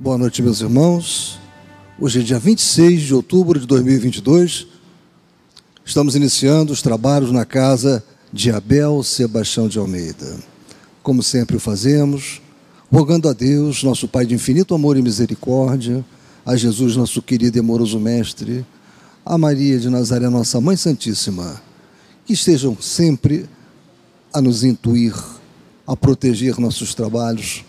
Boa noite, meus irmãos. Hoje é dia 26 de outubro de 2022. Estamos iniciando os trabalhos na casa de Abel Sebastião de Almeida. Como sempre o fazemos, rogando a Deus, nosso Pai de infinito amor e misericórdia, a Jesus, nosso querido e amoroso Mestre, a Maria de Nazaré, nossa Mãe Santíssima, que estejam sempre a nos intuir, a proteger nossos trabalhos,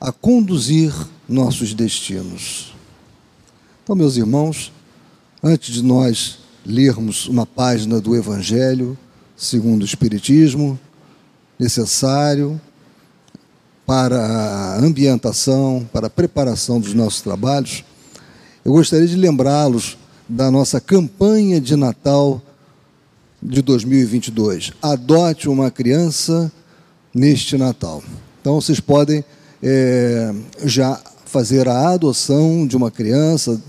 a conduzir nossos destinos. Então, meus irmãos, antes de nós lermos uma página do Evangelho segundo o Espiritismo, necessário para a ambientação, para a preparação dos nossos trabalhos, eu gostaria de lembrá-los da nossa campanha de Natal de 2022. Adote uma criança neste Natal. Então, vocês podem é, já fazer a adoção de uma criança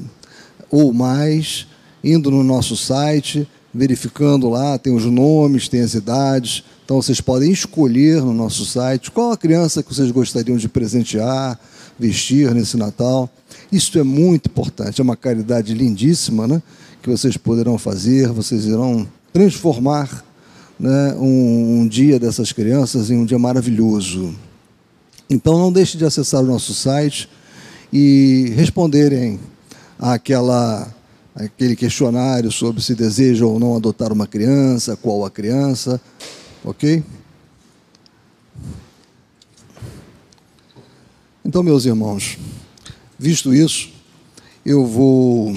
ou mais, indo no nosso site, verificando lá, tem os nomes, tem as idades. Então vocês podem escolher no nosso site qual a criança que vocês gostariam de presentear, vestir nesse Natal. Isso é muito importante, é uma caridade lindíssima, né? Que vocês poderão fazer, vocês irão transformar né, um, um dia dessas crianças em um dia maravilhoso. Então não deixe de acessar o nosso site e responderem àquela, aquele questionário sobre se deseja ou não adotar uma criança, qual a criança, ok? Então, meus irmãos, visto isso, eu vou.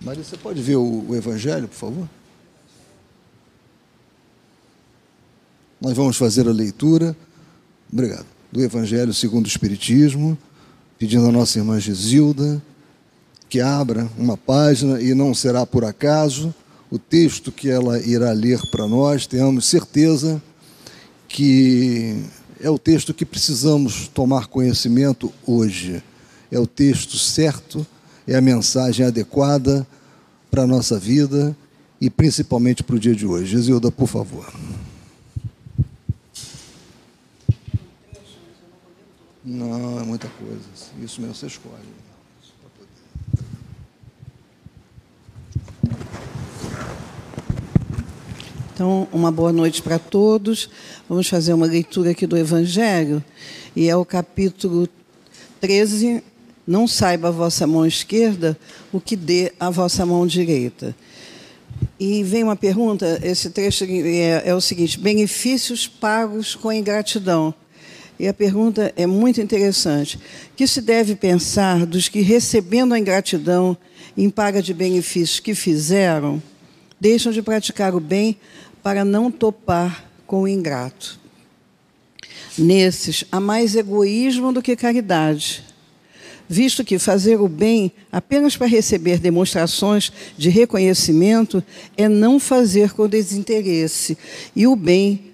Maria, você pode ver o, o Evangelho, por favor? Nós vamos fazer a leitura Obrigado. Do Evangelho segundo o Espiritismo, pedindo à nossa irmã Gisilda que abra uma página e não será por acaso o texto que ela irá ler para nós, tenhamos certeza que é o texto que precisamos tomar conhecimento hoje. É o texto certo, é a mensagem adequada para a nossa vida e principalmente para o dia de hoje. Gisilda, por favor. Não, é muita coisa. Isso mesmo você escolhe. Então, uma boa noite para todos. Vamos fazer uma leitura aqui do Evangelho, e é o capítulo 13. Não saiba a vossa mão esquerda o que dê a vossa mão direita. E vem uma pergunta: esse trecho é, é o seguinte: benefícios pagos com ingratidão. E a pergunta é muito interessante. que se deve pensar dos que, recebendo a ingratidão em paga de benefícios que fizeram, deixam de praticar o bem para não topar com o ingrato? Nesses, há mais egoísmo do que caridade, visto que fazer o bem apenas para receber demonstrações de reconhecimento é não fazer com desinteresse, e o bem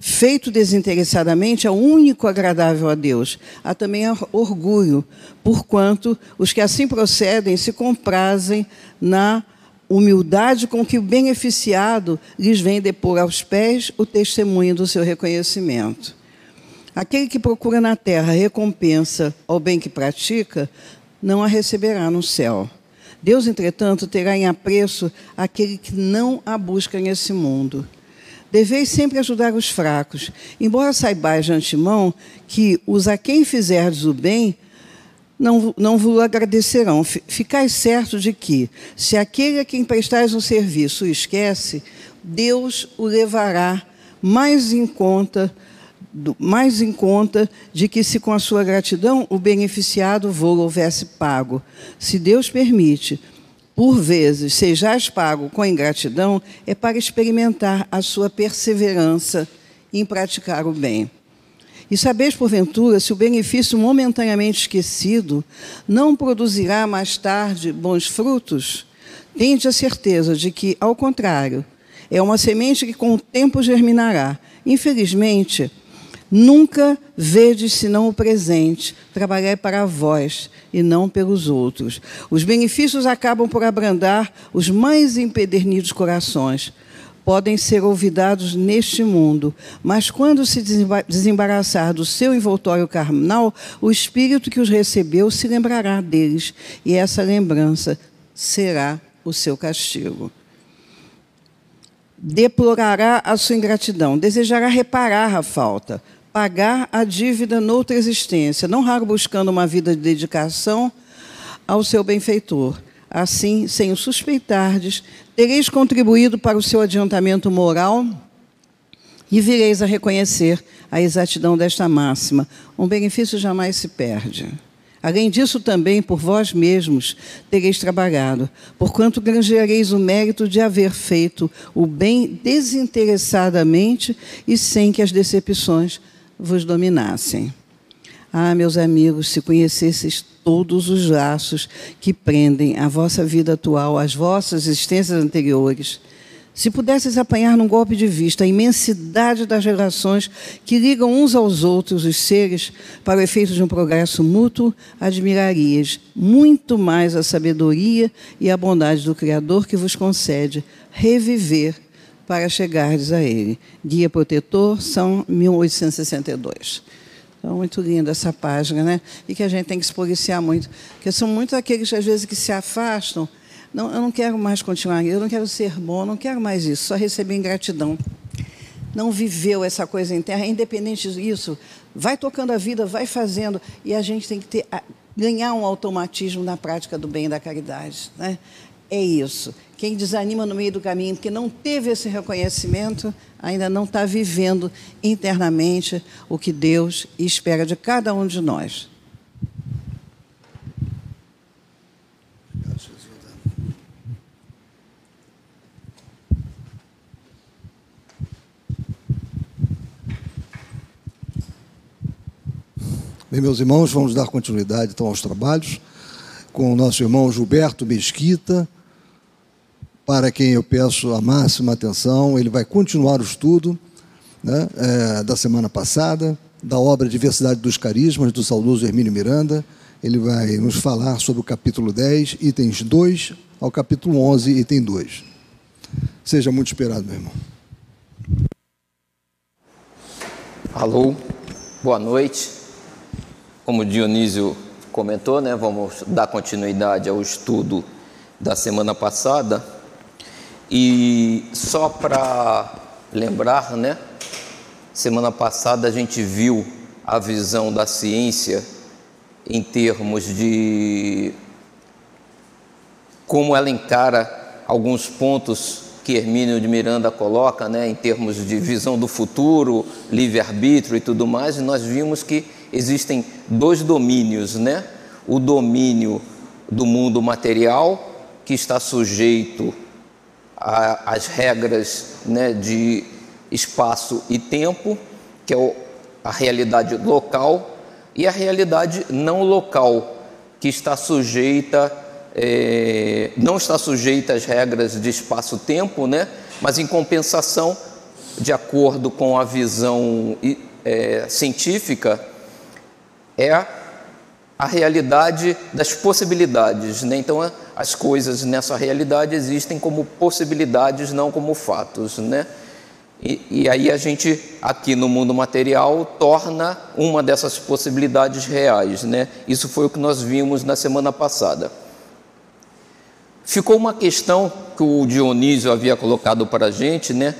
feito desinteressadamente é o único agradável a Deus. Há também orgulho, porquanto os que assim procedem se comprazem na humildade com que o beneficiado lhes vem depor aos pés o testemunho do seu reconhecimento. Aquele que procura na terra recompensa ao bem que pratica, não a receberá no céu. Deus, entretanto, terá em apreço aquele que não a busca nesse mundo. Deveis sempre ajudar os fracos, embora saibais de antemão que os a quem fizerdes o bem não, não vos agradecerão. Ficais certo de que, se aquele a quem prestais um serviço o esquece, Deus o levará mais em conta mais em conta de que se com a sua gratidão o beneficiado vou houvesse pago. Se Deus permite, por vezes sejais pago com ingratidão, é para experimentar a sua perseverança em praticar o bem. E sabeis, porventura, se o benefício momentaneamente esquecido não produzirá mais tarde bons frutos? Tende a certeza de que, ao contrário, é uma semente que com o tempo germinará. Infelizmente, Nunca vedes senão o presente, trabalhai para vós e não pelos outros. Os benefícios acabam por abrandar os mais empedernidos corações, podem ser olvidados neste mundo, mas quando se desembaraçar do seu envoltório carnal, o espírito que os recebeu se lembrará deles, e essa lembrança será o seu castigo. Deplorará a sua ingratidão, desejará reparar a falta, pagar a dívida noutra existência, não raro buscando uma vida de dedicação ao seu benfeitor Assim, sem o suspeitardes, tereis contribuído para o seu adiantamento moral e vireis a reconhecer a exatidão desta máxima. Um benefício jamais se perde. Além disso, também por vós mesmos tereis trabalhado, porquanto granjeareis o mérito de haver feito o bem desinteressadamente e sem que as decepções vos dominassem. Ah, meus amigos, se conhecesseis todos os laços que prendem a vossa vida atual, as vossas existências anteriores, se pudesseis apanhar num golpe de vista a imensidade das relações que ligam uns aos outros os seres para o efeito de um progresso mútuo, admirarias muito mais a sabedoria e a bondade do Criador que vos concede reviver para chegardes a Ele. Guia Protetor, São 1862. Então, muito linda essa página, né? E que a gente tem que se policiar muito. Porque são muitos aqueles, às vezes, que se afastam. Não, eu não quero mais continuar, eu não quero ser bom, não quero mais isso, só receber ingratidão. Não viveu essa coisa interna, independente disso, vai tocando a vida, vai fazendo, e a gente tem que ter, ganhar um automatismo na prática do bem e da caridade. Né? É isso. Quem desanima no meio do caminho, porque não teve esse reconhecimento, ainda não está vivendo internamente o que Deus espera de cada um de nós. Bem, meus irmãos, vamos dar continuidade então aos trabalhos com o nosso irmão Gilberto Mesquita para quem eu peço a máxima atenção. Ele vai continuar o estudo né, é, da semana passada, da obra Diversidade dos Carismas, do saudoso Hermínio Miranda. Ele vai nos falar sobre o capítulo 10, itens 2 ao capítulo 11, item 2. Seja muito esperado, meu irmão. Alô, boa noite. Como o Dionísio comentou, né, vamos dar continuidade ao estudo da semana passada. E só para lembrar, né? Semana passada a gente viu a visão da ciência em termos de como ela encara alguns pontos que Hermínio de Miranda coloca, né, em termos de visão do futuro, livre-arbítrio e tudo mais, e nós vimos que existem dois domínios, né? O domínio do mundo material, que está sujeito a, as regras né, de espaço e tempo, que é a realidade local, e a realidade não local, que está sujeita, é, não está sujeita às regras de espaço-tempo, né, mas em compensação, de acordo com a visão é, científica, é a realidade das possibilidades. Né? Então, as coisas nessa realidade existem como possibilidades, não como fatos. Né? E, e, aí a gente, aqui no mundo material, torna uma dessas possibilidades reais. Né? Isso foi o que nós vimos na semana passada. Ficou uma questão que o Dionísio havia colocado para a gente, né?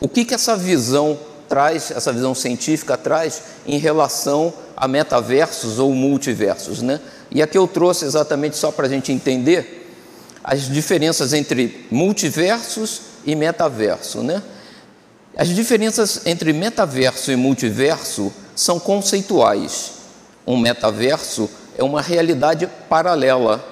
O que, que essa visão traz, essa visão científica traz em relação a metaversos ou multiversos, né? E aqui eu trouxe exatamente só para a gente entender as diferenças entre multiversos e metaverso, né? As diferenças entre metaverso e multiverso são conceituais. Um metaverso é uma realidade paralela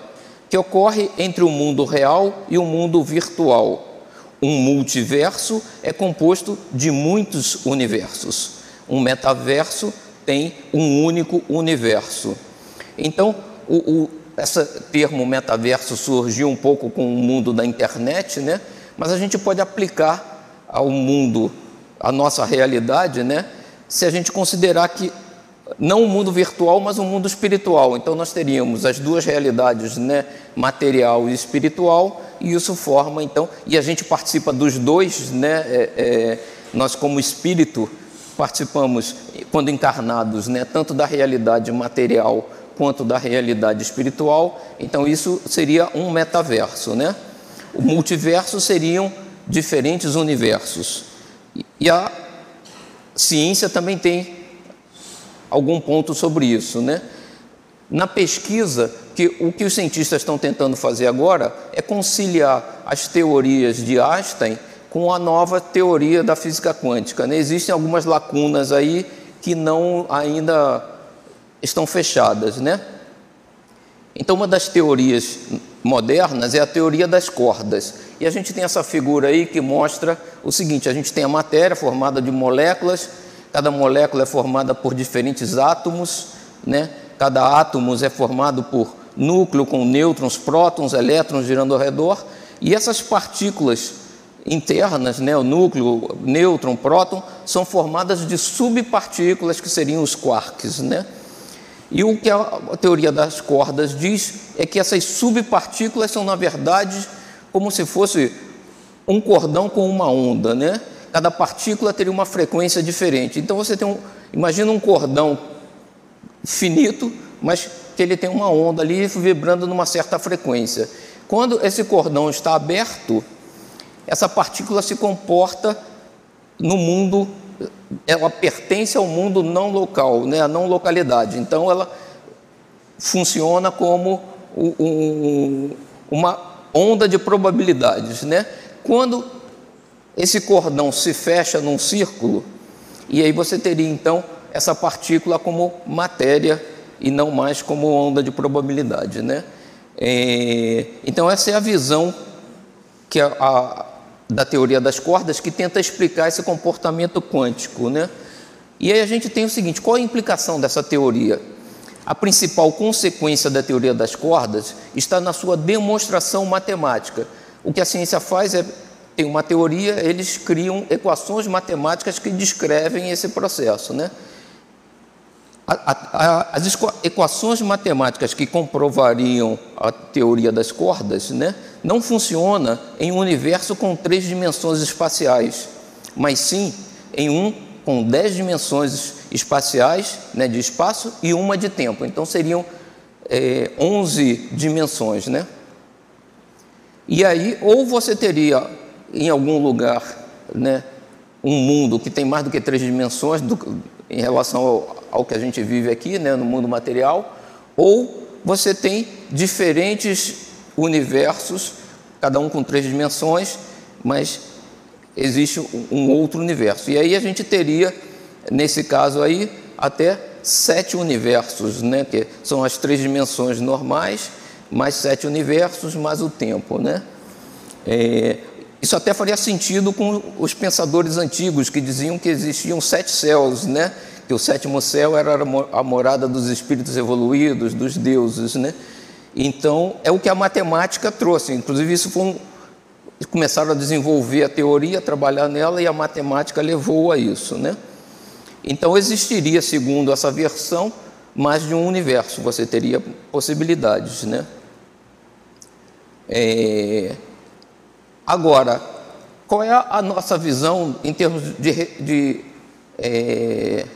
que ocorre entre o mundo real e o mundo virtual. Um multiverso é composto de muitos universos. Um metaverso tem um único universo. Então, o, o, esse termo metaverso surgiu um pouco com o mundo da internet, né? mas a gente pode aplicar ao mundo, à nossa realidade, né? se a gente considerar que não o um mundo virtual, mas o um mundo espiritual. Então nós teríamos as duas realidades, né? material e espiritual, e isso forma então, e a gente participa dos dois, né? É, é, nós como espírito participamos quando encarnados, né? Tanto da realidade material quanto da realidade espiritual. Então isso seria um metaverso, né? O multiverso seriam diferentes universos. E a ciência também tem algum ponto sobre isso, né? Na pesquisa, que o que os cientistas estão tentando fazer agora é conciliar as teorias de Einstein com a nova teoria da física quântica. Né? Existem algumas lacunas aí que não ainda estão fechadas, né? Então, uma das teorias modernas é a teoria das cordas. E a gente tem essa figura aí que mostra o seguinte: a gente tem a matéria formada de moléculas, cada molécula é formada por diferentes átomos, né? Cada átomo é formado por núcleo com nêutrons, prótons, elétrons girando ao redor, e essas partículas internas, né, o núcleo, nêutron, próton, são formadas de subpartículas que seriam os quarks, né? E o que a teoria das cordas diz é que essas subpartículas são, na verdade, como se fosse um cordão com uma onda, né? Cada partícula teria uma frequência diferente. Então você tem um, imagina um cordão finito, mas que ele tem uma onda ali vibrando numa certa frequência. Quando esse cordão está aberto, essa partícula se comporta no mundo ela pertence ao mundo não local, né, a não localidade. Então, ela funciona como um, uma onda de probabilidades. Né? Quando esse cordão se fecha num círculo, e aí você teria então essa partícula como matéria e não mais como onda de probabilidade. Né? É, então, essa é a visão que a, a da teoria das cordas que tenta explicar esse comportamento quântico, né? E aí a gente tem o seguinte: qual a implicação dessa teoria? A principal consequência da teoria das cordas está na sua demonstração matemática. O que a ciência faz é tem uma teoria, eles criam equações matemáticas que descrevem esse processo, né? as equações matemáticas que comprovariam a teoria das cordas né, não funciona em um universo com três dimensões espaciais, mas sim em um com dez dimensões espaciais né, de espaço e uma de tempo. Então seriam é, 11 dimensões. Né? E aí, ou você teria em algum lugar né, um mundo que tem mais do que três dimensões do, em relação ao, ao que a gente vive aqui, né, no mundo material, ou você tem diferentes universos, cada um com três dimensões, mas existe um outro universo. E aí a gente teria, nesse caso aí, até sete universos, né, que são as três dimensões normais, mais sete universos, mais o tempo. Né? É, isso até faria sentido com os pensadores antigos que diziam que existiam sete céus, né? que o sétimo céu era a morada dos espíritos evoluídos, dos deuses, né? Então, é o que a matemática trouxe. Inclusive, isso foi um... começaram a desenvolver a teoria, a trabalhar nela, e a matemática levou a isso, né? Então, existiria, segundo essa versão, mais de um universo, você teria possibilidades, né? É... Agora, qual é a nossa visão em termos de, de é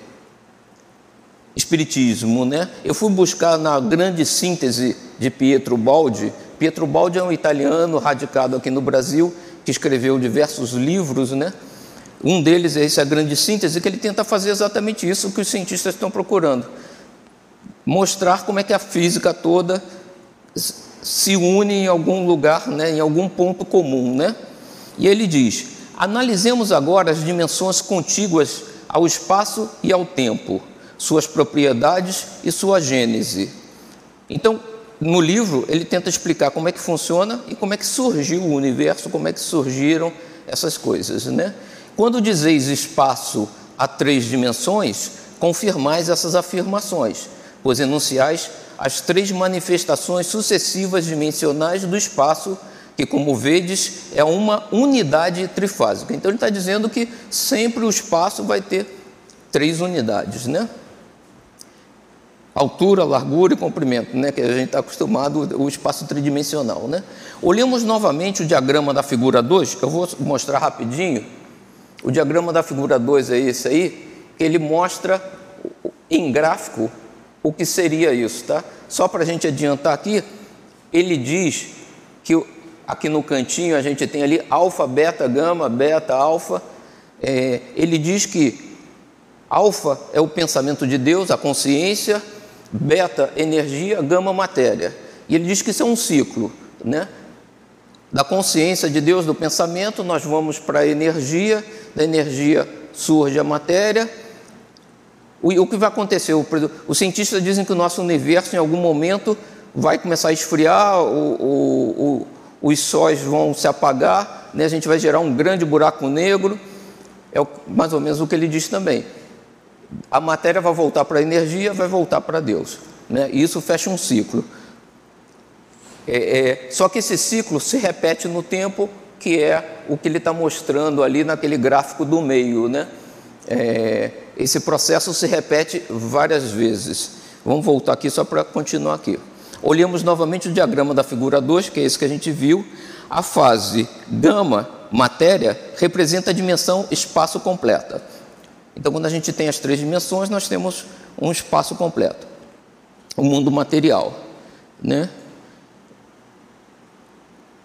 espiritismo, né? Eu fui buscar na grande síntese de Pietro Baldi. Pietro Baldi é um italiano radicado aqui no Brasil que escreveu diversos livros, né? Um deles é esse a grande síntese que ele tenta fazer exatamente isso que os cientistas estão procurando, mostrar como é que a física toda se une em algum lugar, né? Em algum ponto comum, né? E ele diz: analisemos agora as dimensões contíguas ao espaço e ao tempo suas propriedades e sua gênese. Então, no livro, ele tenta explicar como é que funciona e como é que surgiu o universo, como é que surgiram essas coisas. Né? Quando dizeis espaço a três dimensões, confirmais essas afirmações, pois enunciais as três manifestações sucessivas dimensionais do espaço, que, como vedes, é uma unidade trifásica. Então, ele está dizendo que sempre o espaço vai ter três unidades, né? Altura, largura e comprimento, né, que a gente está acostumado, o espaço tridimensional. Né? Olhemos novamente o diagrama da figura 2, eu vou mostrar rapidinho. O diagrama da figura 2 é esse aí, ele mostra em gráfico o que seria isso. Tá? Só para a gente adiantar aqui, ele diz que aqui no cantinho a gente tem ali alfa, beta, gama, beta, alfa. É, ele diz que alfa é o pensamento de Deus, a consciência, beta, energia, gama, matéria. E ele diz que isso é um ciclo, né? Da consciência de Deus, do pensamento, nós vamos para a energia, da energia surge a matéria. O, o que vai acontecer? O, os cientistas dizem que o nosso universo, em algum momento, vai começar a esfriar, o, os sóis vão se apagar, né? a gente vai gerar um grande buraco negro. É mais ou menos o que ele diz também a matéria vai voltar para a energia, vai voltar para Deus. Né? E isso fecha um ciclo. É, é, só que esse ciclo se repete no tempo, que é o que ele está mostrando ali naquele gráfico do meio. Né? É, esse processo se repete várias vezes. Vamos voltar aqui só para continuar aqui. Olhamos novamente o diagrama da figura 2, que é esse que a gente viu. A fase gama, matéria, representa a dimensão espaço completa. Então, quando a gente tem as três dimensões, nós temos um espaço completo, o mundo material, né?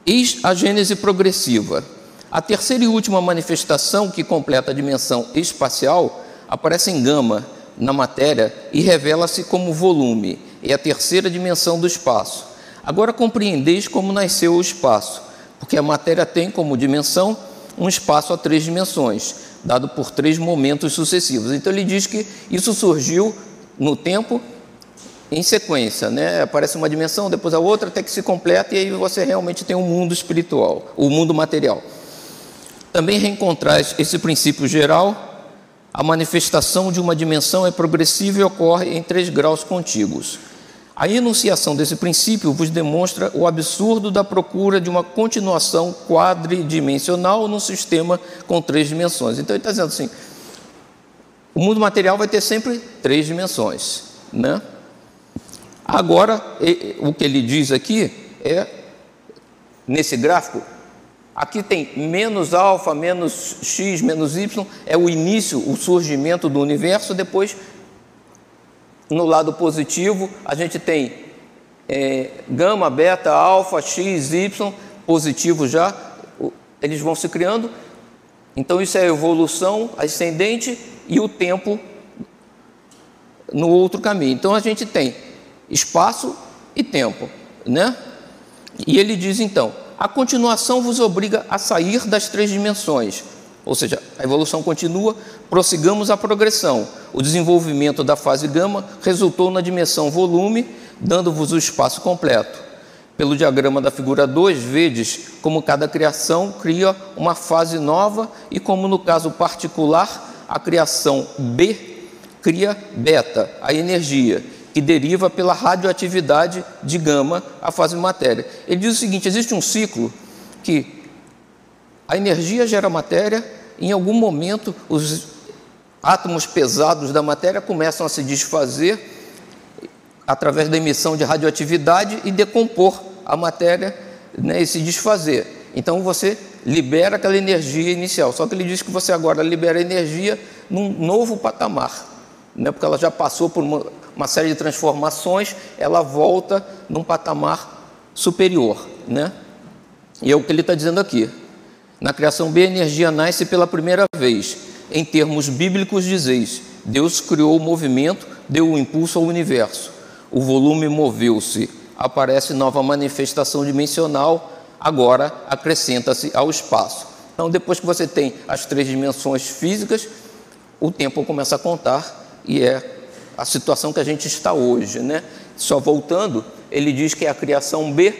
Eis a gênese progressiva. A terceira e última manifestação que completa a dimensão espacial aparece em gama na matéria e revela-se como volume. É a terceira dimensão do espaço. Agora compreendeis como nasceu o espaço, porque a matéria tem como dimensão um espaço a três dimensões, dado por três momentos sucessivos. Então ele diz que isso surgiu no tempo em sequência, né? Aparece uma dimensão, depois a outra, até que se completa e aí você realmente tem um mundo espiritual, o um mundo material. Também reencontrais esse princípio geral. A manifestação de uma dimensão é progressiva e ocorre em três graus contíguos. A enunciação desse princípio vos demonstra o absurdo da procura de uma continuação quadridimensional num sistema com três dimensões. Então ele está dizendo assim: o mundo material vai ter sempre três dimensões. Né? Agora, o que ele diz aqui é, nesse gráfico, aqui tem menos alfa, menos x, menos y, é o início, o surgimento do universo, depois no lado positivo, a gente tem é, gama, beta, alfa, x, y, positivo já, eles vão se criando. Então, isso é a evolução ascendente e o tempo no outro caminho. Então, a gente tem espaço e tempo, né? E ele diz então: a continuação vos obriga a sair das três dimensões, ou seja, a evolução continua, prossigamos a progressão. O desenvolvimento da fase gama resultou na dimensão volume, dando-vos o espaço completo. Pelo diagrama da figura 2, vedes como cada criação cria uma fase nova e como no caso particular, a criação B cria beta, a energia, que deriva pela radioatividade de gama, a fase matéria. Ele diz o seguinte: existe um ciclo que a energia gera matéria, em algum momento os átomos pesados da matéria começam a se desfazer através da emissão de radioatividade e decompor a matéria né, e se desfazer. Então você libera aquela energia inicial. Só que ele diz que você agora libera energia num novo patamar, né, porque ela já passou por uma, uma série de transformações, ela volta num patamar superior. Né? E é o que ele está dizendo aqui. Na criação B, a energia nasce pela primeira vez. Em termos bíblicos, dizeis: Deus criou o movimento, deu o impulso ao universo. O volume moveu-se. Aparece nova manifestação dimensional, agora acrescenta-se ao espaço. Então, depois que você tem as três dimensões físicas, o tempo começa a contar e é a situação que a gente está hoje. Né? Só voltando, ele diz que é a criação B,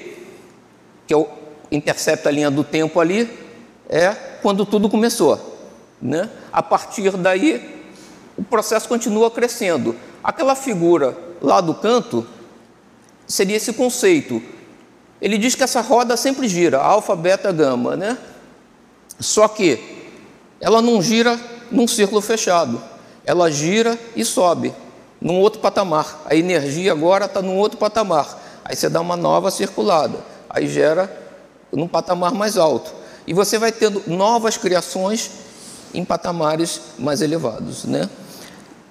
que é intercepta a linha do tempo ali, é quando tudo começou. Né? A partir daí, o processo continua crescendo. Aquela figura lá do canto seria esse conceito. Ele diz que essa roda sempre gira, alfa, beta, gama, né? Só que ela não gira num círculo fechado. Ela gira e sobe. num outro patamar. A energia agora está num outro patamar. Aí você dá uma nova circulada, aí gera num patamar mais alto. E você vai tendo novas criações em patamares mais elevados, né?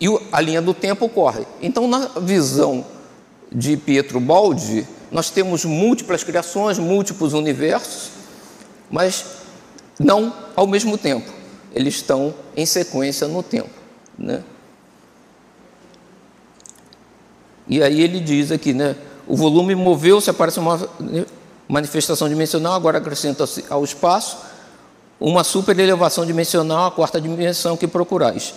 E a linha do tempo ocorre. Então, na visão de Pietro Baldi, nós temos múltiplas criações, múltiplos universos, mas não ao mesmo tempo. Eles estão em sequência no tempo, né? E aí ele diz aqui, né? O volume moveu-se, aparece uma manifestação dimensional, agora acrescenta-se ao espaço uma superelevação dimensional, a quarta dimensão que procurais,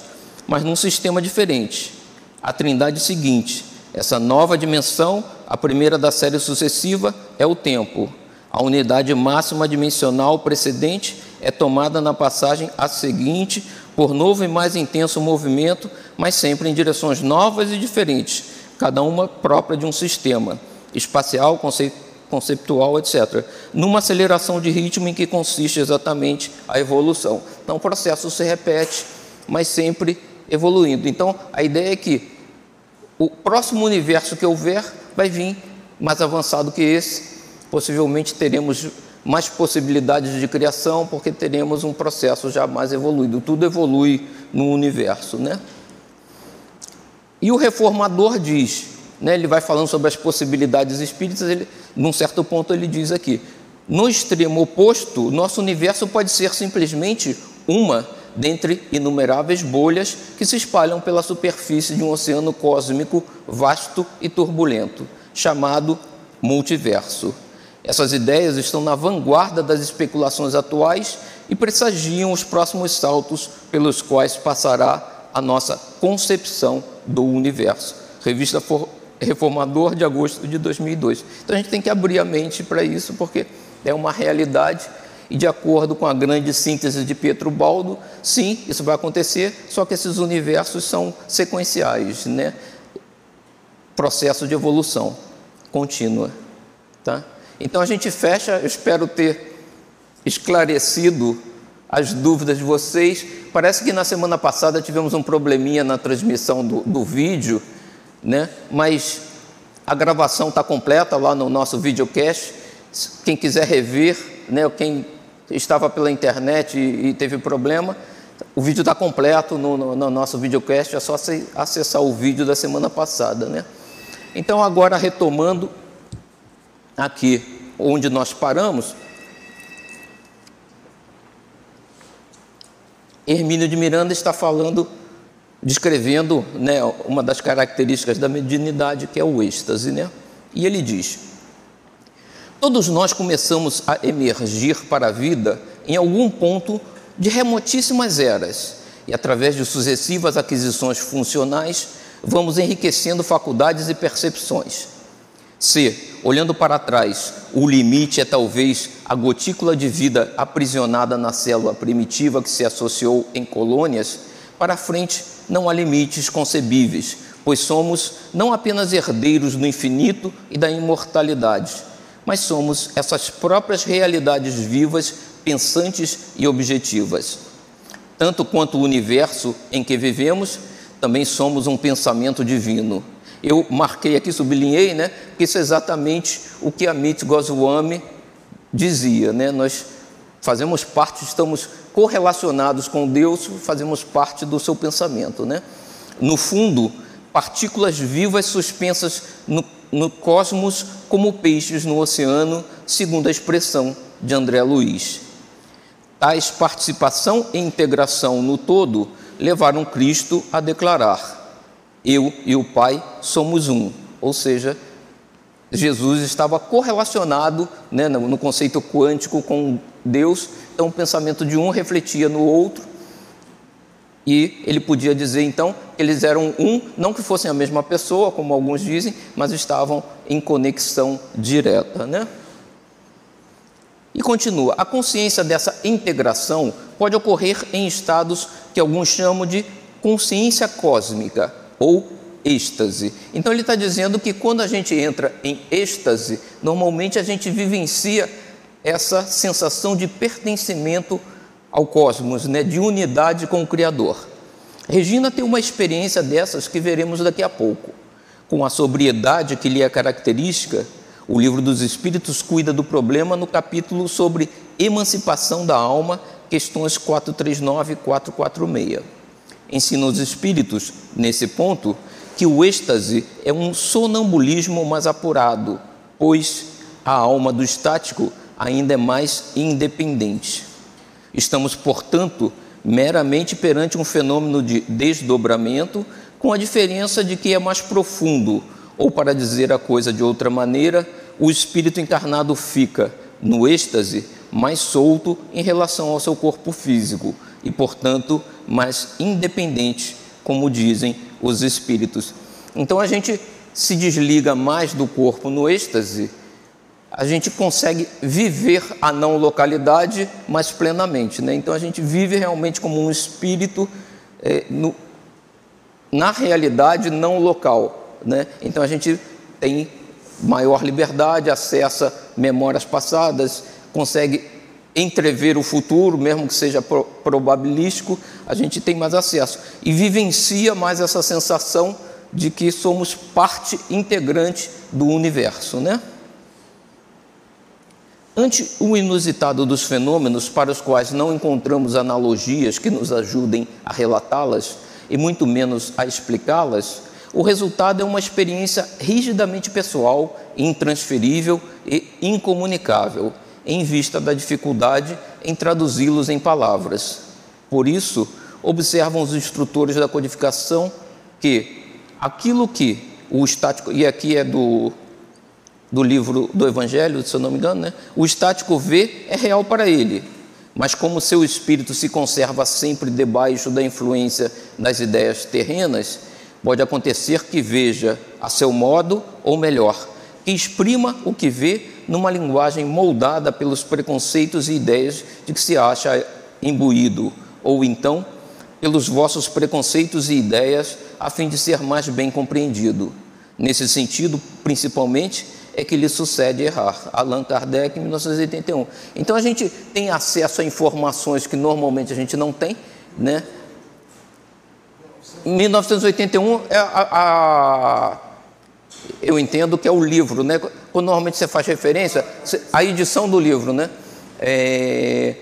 mas num sistema diferente. A trindade seguinte, essa nova dimensão, a primeira da série sucessiva, é o tempo. A unidade máxima dimensional precedente é tomada na passagem a seguinte por novo e mais intenso movimento, mas sempre em direções novas e diferentes, cada uma própria de um sistema espacial, conceptual, etc., numa aceleração de ritmo em que consiste exatamente a evolução. Então, o processo se repete, mas sempre evoluindo. Então, a ideia é que o próximo universo que houver vai vir mais avançado que esse. Possivelmente teremos mais possibilidades de criação, porque teremos um processo já mais evoluído. Tudo evolui no universo, né? E o reformador diz, né, ele vai falando sobre as possibilidades espíritas, ele, num certo ponto ele diz aqui, no extremo oposto, nosso universo pode ser simplesmente uma dentre inumeráveis bolhas que se espalham pela superfície de um oceano cósmico vasto e turbulento, chamado multiverso. Essas ideias estão na vanguarda das especulações atuais e pressagiam os próximos saltos pelos quais passará a nossa concepção do universo. Revista Reformador de agosto de 2002. Então a gente tem que abrir a mente para isso, porque é uma realidade e de acordo com a grande síntese de Pietro Baldo, sim, isso vai acontecer, só que esses universos são sequenciais, né? Processo de evolução contínua, tá? Então a gente fecha, eu espero ter esclarecido as dúvidas de vocês. Parece que na semana passada tivemos um probleminha na transmissão do, do vídeo, né? mas a gravação está completa lá no nosso videocast. Quem quiser rever, né? quem estava pela internet e, e teve problema, o vídeo está completo no, no, no, nosso videocast, é só acessar o vídeo da semana passada. Né? Então, agora retomando aqui onde nós paramos, Hermínio de Miranda está falando, descrevendo né, uma das características da mediunidade, que é o êxtase. Né? E ele diz: Todos nós começamos a emergir para a vida em algum ponto de remotíssimas eras, e através de sucessivas aquisições funcionais, vamos enriquecendo faculdades e percepções. Se, olhando para trás, o limite é talvez a gotícula de vida aprisionada na célula primitiva que se associou em colônias, para frente não há limites concebíveis, pois somos não apenas herdeiros do infinito e da imortalidade, mas somos essas próprias realidades vivas, pensantes e objetivas. Tanto quanto o universo em que vivemos, também somos um pensamento divino eu marquei aqui, sublinhei, né? Porque isso é exatamente o que Amit Goswami dizia, né? Nós fazemos parte, estamos correlacionados com Deus, fazemos parte do seu pensamento, né? No fundo, partículas vivas suspensas no, no cosmos como peixes no oceano, segundo a expressão de André Luiz. Tais participação e integração no todo levaram Cristo a declarar: eu e o Pai somos um. Ou seja, Jesus estava correlacionado né, no conceito quântico com Deus, então o pensamento de um refletia no outro, e ele podia dizer então que eles eram um, não que fossem a mesma pessoa, como alguns dizem, mas estavam em conexão direta. Né? E continua: a consciência dessa integração pode ocorrer em estados que alguns chamam de consciência cósmica ou êxtase. Então ele está dizendo que quando a gente entra em êxtase, normalmente a gente vivencia essa sensação de pertencimento ao cosmos, né, de unidade com o Criador. Regina tem uma experiência dessas que veremos daqui a pouco. Com a sobriedade que lhe é característica, o livro dos Espíritos cuida do problema no capítulo sobre emancipação da alma, questões 439 e 446. Ensina os espíritos, nesse ponto, que o êxtase é um sonambulismo mais apurado, pois a alma do estático ainda é mais independente. Estamos, portanto, meramente perante um fenômeno de desdobramento, com a diferença de que é mais profundo, ou para dizer a coisa de outra maneira, o espírito encarnado fica no êxtase mais solto em relação ao seu corpo físico e, portanto, mais independente, como dizem os espíritos. Então a gente se desliga mais do corpo no êxtase, a gente consegue viver a não localidade mais plenamente. Né? Então a gente vive realmente como um espírito é, no, na realidade não local. Né? Então a gente tem maior liberdade, acessa memórias passadas, consegue entrever o futuro, mesmo que seja probabilístico, a gente tem mais acesso e vivencia mais essa sensação de que somos parte integrante do universo, né? Ante o inusitado dos fenômenos para os quais não encontramos analogias que nos ajudem a relatá-las e muito menos a explicá-las, o resultado é uma experiência rigidamente pessoal, intransferível e incomunicável, em vista da dificuldade em traduzi-los em palavras. Por isso, observam os instrutores da codificação que aquilo que o estático, e aqui é do, do livro do Evangelho, se eu não me engano, né? o estático vê é real para ele, mas como seu espírito se conserva sempre debaixo da influência das ideias terrenas, pode acontecer que veja a seu modo, ou melhor, que exprima o que vê numa linguagem moldada pelos preconceitos e ideias de que se acha imbuído, ou então pelos vossos preconceitos e ideias, a fim de ser mais bem compreendido. Nesse sentido, principalmente, é que lhe sucede errar. Allan Kardec, 1981. Então a gente tem acesso a informações que normalmente a gente não tem, né? 1981 é a, a eu entendo que é o livro, né? Quando normalmente você faz referência, a edição do livro, né? É,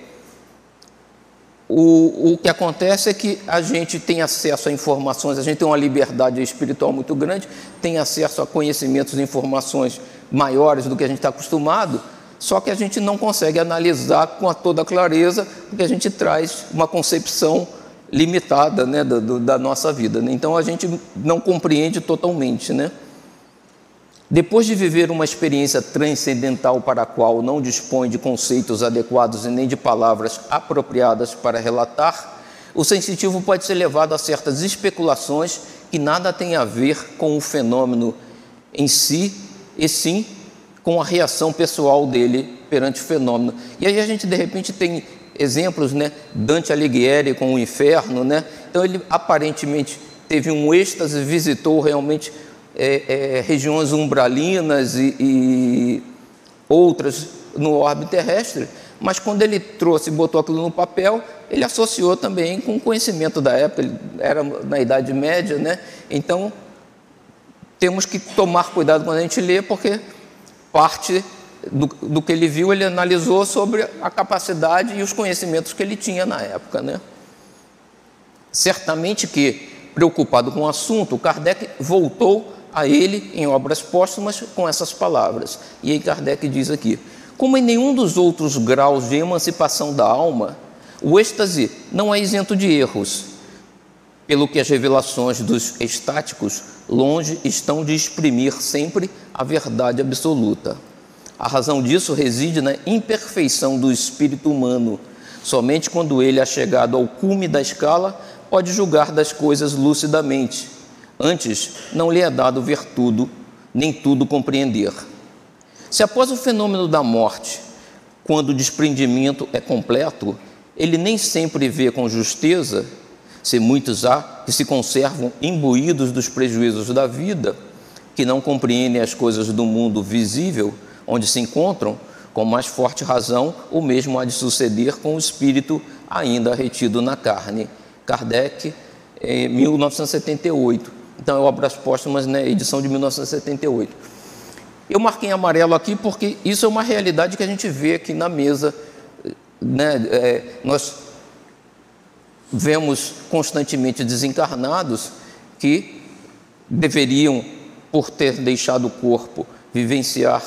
o, o que acontece é que a gente tem acesso a informações, a gente tem uma liberdade espiritual muito grande, tem acesso a conhecimentos e informações maiores do que a gente está acostumado, só que a gente não consegue analisar com a toda clareza, porque a gente traz uma concepção limitada né, da, da nossa vida. Né? Então a gente não compreende totalmente. Né? Depois de viver uma experiência transcendental para a qual não dispõe de conceitos adequados e nem de palavras apropriadas para relatar, o sensitivo pode ser levado a certas especulações que nada têm a ver com o fenômeno em si, e sim com a reação pessoal dele perante o fenômeno. E aí a gente de repente tem exemplos, né? Dante Alighieri com o inferno, né? Então ele aparentemente teve um êxtase, visitou realmente é, é, regiões umbralinas e, e outras no orbe terrestre, mas quando ele trouxe e botou aquilo no papel, ele associou também com o conhecimento da época, ele era na Idade Média, né? Então, temos que tomar cuidado quando a gente lê, porque parte do, do que ele viu, ele analisou sobre a capacidade e os conhecimentos que ele tinha na época, né? Certamente que, preocupado com o assunto, Kardec voltou a ele em obras póstumas com essas palavras. E aí Kardec diz aqui: como em nenhum dos outros graus de emancipação da alma, o êxtase não é isento de erros, pelo que as revelações dos estáticos longe estão de exprimir sempre a verdade absoluta. A razão disso reside na imperfeição do espírito humano. Somente quando ele é chegado ao cume da escala pode julgar das coisas lucidamente Antes, não lhe é dado ver tudo, nem tudo compreender. Se após o fenômeno da morte, quando o desprendimento é completo, ele nem sempre vê com justeza, se muitos há que se conservam imbuídos dos prejuízos da vida, que não compreendem as coisas do mundo visível onde se encontram, com mais forte razão, o mesmo há de suceder com o espírito ainda retido na carne. Kardec em 1978. Então, é Obras Póstumas, né, edição de 1978. Eu marquei em amarelo aqui porque isso é uma realidade que a gente vê aqui na mesa. Né? É, nós vemos constantemente desencarnados que deveriam, por ter deixado o corpo, vivenciar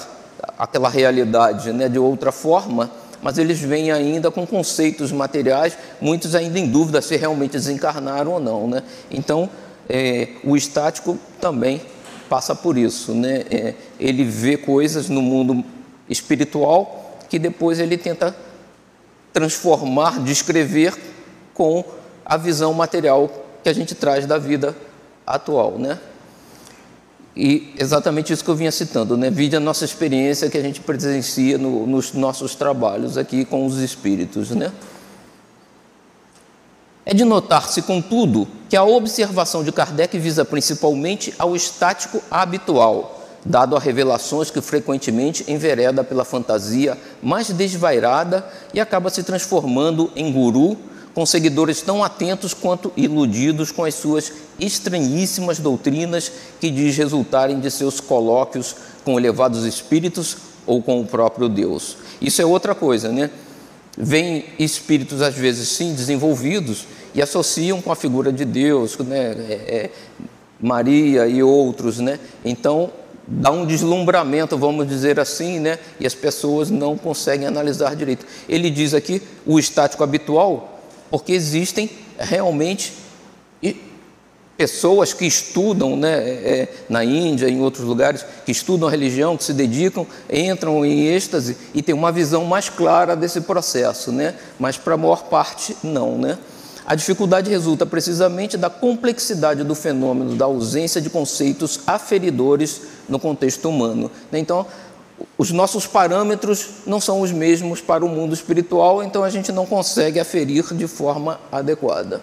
aquela realidade né, de outra forma, mas eles vêm ainda com conceitos materiais, muitos ainda em dúvida se realmente desencarnaram ou não. Né? Então, é, o estático também passa por isso. Né? É, ele vê coisas no mundo espiritual que depois ele tenta transformar, descrever com a visão material que a gente traz da vida atual, né? E exatamente isso que eu vinha citando, né? Vide a nossa experiência que a gente presencia no, nos nossos trabalhos aqui com os espíritos, né? É de notar-se, contudo, que a observação de Kardec visa principalmente ao estático habitual, dado a revelações que frequentemente envereda pela fantasia mais desvairada e acaba se transformando em guru com seguidores tão atentos quanto iludidos com as suas estranhíssimas doutrinas que diz resultarem de seus colóquios com elevados espíritos ou com o próprio Deus. Isso é outra coisa, né? Vêm espíritos, às vezes, sim, desenvolvidos e associam com a figura de Deus, né? É, é, Maria e outros, né? Então, dá um deslumbramento, vamos dizer assim, né? E as pessoas não conseguem analisar direito. Ele diz aqui o estático habitual porque existem realmente pessoas que estudam né, é, na Índia, em outros lugares, que estudam a religião, que se dedicam, entram em êxtase e têm uma visão mais clara desse processo, né? mas para a maior parte não. Né? A dificuldade resulta precisamente da complexidade do fenômeno, da ausência de conceitos aferidores no contexto humano. Então, os nossos parâmetros não são os mesmos para o mundo espiritual, então a gente não consegue aferir de forma adequada.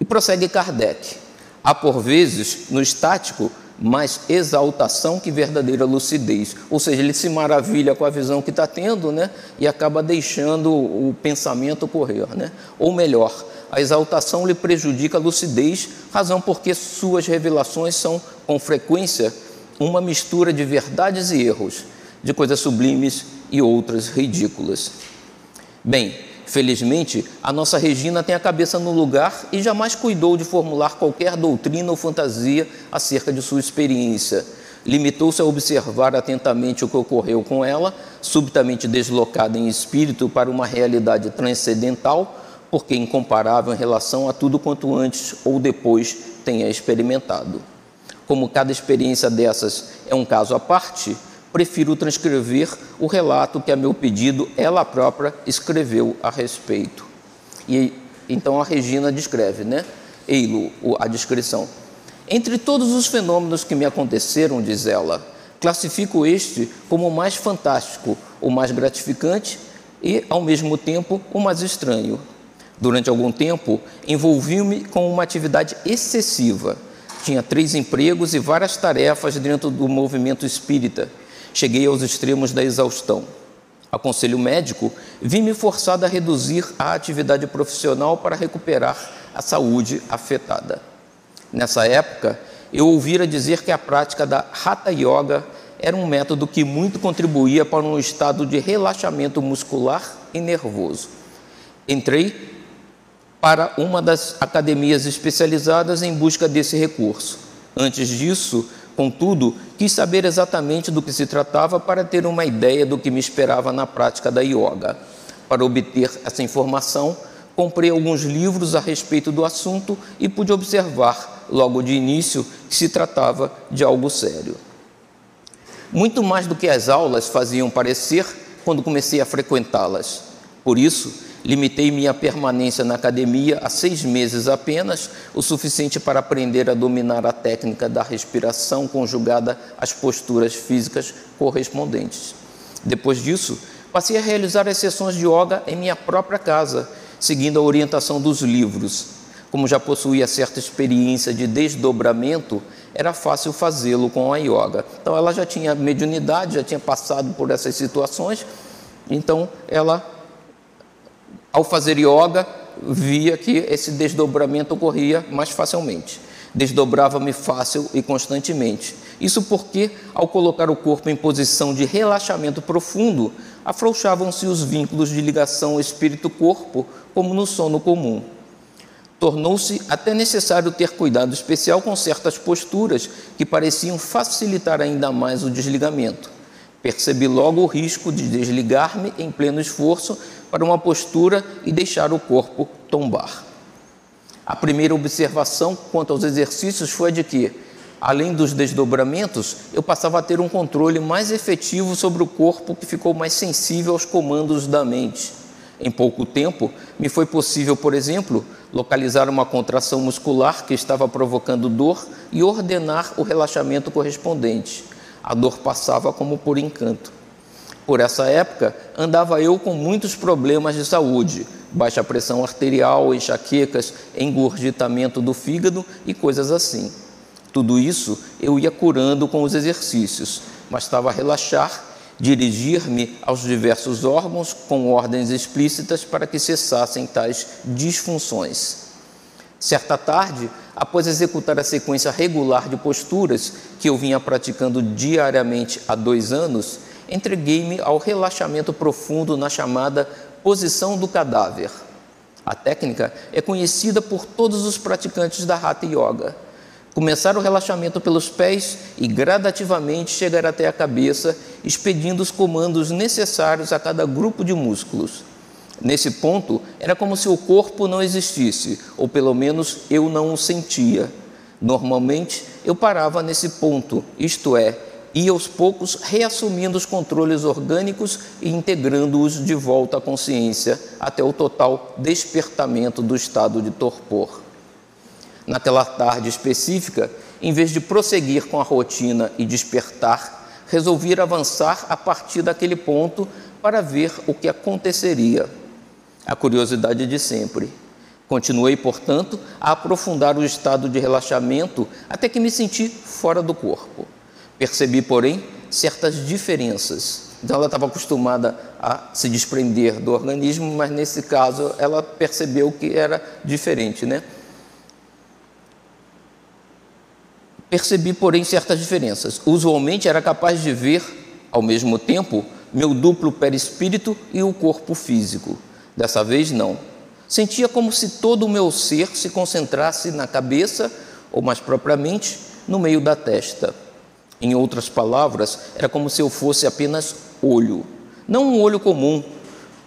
E prossegue Kardec. Há por vezes, no estático, mais exaltação que verdadeira lucidez. Ou seja, ele se maravilha com a visão que está tendo né, e acaba deixando o pensamento correr. Né? Ou melhor, a exaltação lhe prejudica a lucidez, razão porque suas revelações são, com frequência, uma mistura de verdades e erros, de coisas sublimes e outras ridículas. Bem, felizmente, a nossa Regina tem a cabeça no lugar e jamais cuidou de formular qualquer doutrina ou fantasia acerca de sua experiência. Limitou-se a observar atentamente o que ocorreu com ela, subitamente deslocada em espírito para uma realidade transcendental, porque incomparável em relação a tudo quanto antes ou depois tenha experimentado. Como cada experiência dessas é um caso à parte, prefiro transcrever o relato que, a meu pedido, ela própria escreveu a respeito. E então a Regina descreve, né? Eilo, a descrição. Entre todos os fenômenos que me aconteceram, diz ela, classifico este como o mais fantástico, o mais gratificante e, ao mesmo tempo, o mais estranho. Durante algum tempo, envolvi-me com uma atividade excessiva tinha três empregos e várias tarefas dentro do movimento espírita. Cheguei aos extremos da exaustão. A conselho médico, vi-me forçado a reduzir a atividade profissional para recuperar a saúde afetada. Nessa época, eu ouvira dizer que a prática da Hatha Yoga era um método que muito contribuía para um estado de relaxamento muscular e nervoso. Entrei para uma das academias especializadas em busca desse recurso. Antes disso, contudo, quis saber exatamente do que se tratava para ter uma ideia do que me esperava na prática da yoga. Para obter essa informação, comprei alguns livros a respeito do assunto e pude observar, logo de início, que se tratava de algo sério. Muito mais do que as aulas faziam parecer quando comecei a frequentá-las. Por isso, Limitei minha permanência na academia a seis meses apenas, o suficiente para aprender a dominar a técnica da respiração conjugada às posturas físicas correspondentes. Depois disso, passei a realizar as sessões de yoga em minha própria casa, seguindo a orientação dos livros. Como já possuía certa experiência de desdobramento, era fácil fazê-lo com a yoga. Então ela já tinha mediunidade, já tinha passado por essas situações, então ela ao fazer yoga, via que esse desdobramento ocorria mais facilmente. Desdobrava-me fácil e constantemente. Isso porque, ao colocar o corpo em posição de relaxamento profundo, afrouxavam-se os vínculos de ligação espírito-corpo, como no sono comum. Tornou-se até necessário ter cuidado especial com certas posturas que pareciam facilitar ainda mais o desligamento. Percebi logo o risco de desligar-me em pleno esforço para uma postura e deixar o corpo tombar. A primeira observação quanto aos exercícios foi a de que, além dos desdobramentos, eu passava a ter um controle mais efetivo sobre o corpo que ficou mais sensível aos comandos da mente. Em pouco tempo, me foi possível, por exemplo, localizar uma contração muscular que estava provocando dor e ordenar o relaxamento correspondente. A dor passava como por encanto. Por essa época, andava eu com muitos problemas de saúde, baixa pressão arterial, enxaquecas, engurgitamento do fígado e coisas assim. Tudo isso eu ia curando com os exercícios, mas estava relaxar, dirigir-me aos diversos órgãos com ordens explícitas para que cessassem tais disfunções. Certa tarde, após executar a sequência regular de posturas que eu vinha praticando diariamente há dois anos, entreguei-me ao relaxamento profundo na chamada posição do cadáver. A técnica é conhecida por todos os praticantes da Hatha Yoga. Começar o relaxamento pelos pés e gradativamente chegar até a cabeça, expedindo os comandos necessários a cada grupo de músculos. Nesse ponto, era como se o corpo não existisse, ou pelo menos eu não o sentia. Normalmente, eu parava nesse ponto, isto é, e aos poucos reassumindo os controles orgânicos e integrando-os de volta à consciência até o total despertamento do estado de torpor. Naquela tarde específica, em vez de prosseguir com a rotina e despertar, resolvi avançar a partir daquele ponto para ver o que aconteceria. A curiosidade de sempre. Continuei, portanto, a aprofundar o estado de relaxamento até que me senti fora do corpo. Percebi, porém, certas diferenças. Então, ela estava acostumada a se desprender do organismo, mas nesse caso ela percebeu que era diferente, né? Percebi, porém, certas diferenças. Usualmente era capaz de ver, ao mesmo tempo, meu duplo perispírito e o corpo físico. Dessa vez, não. Sentia como se todo o meu ser se concentrasse na cabeça, ou mais propriamente, no meio da testa. Em outras palavras, era como se eu fosse apenas olho, não um olho comum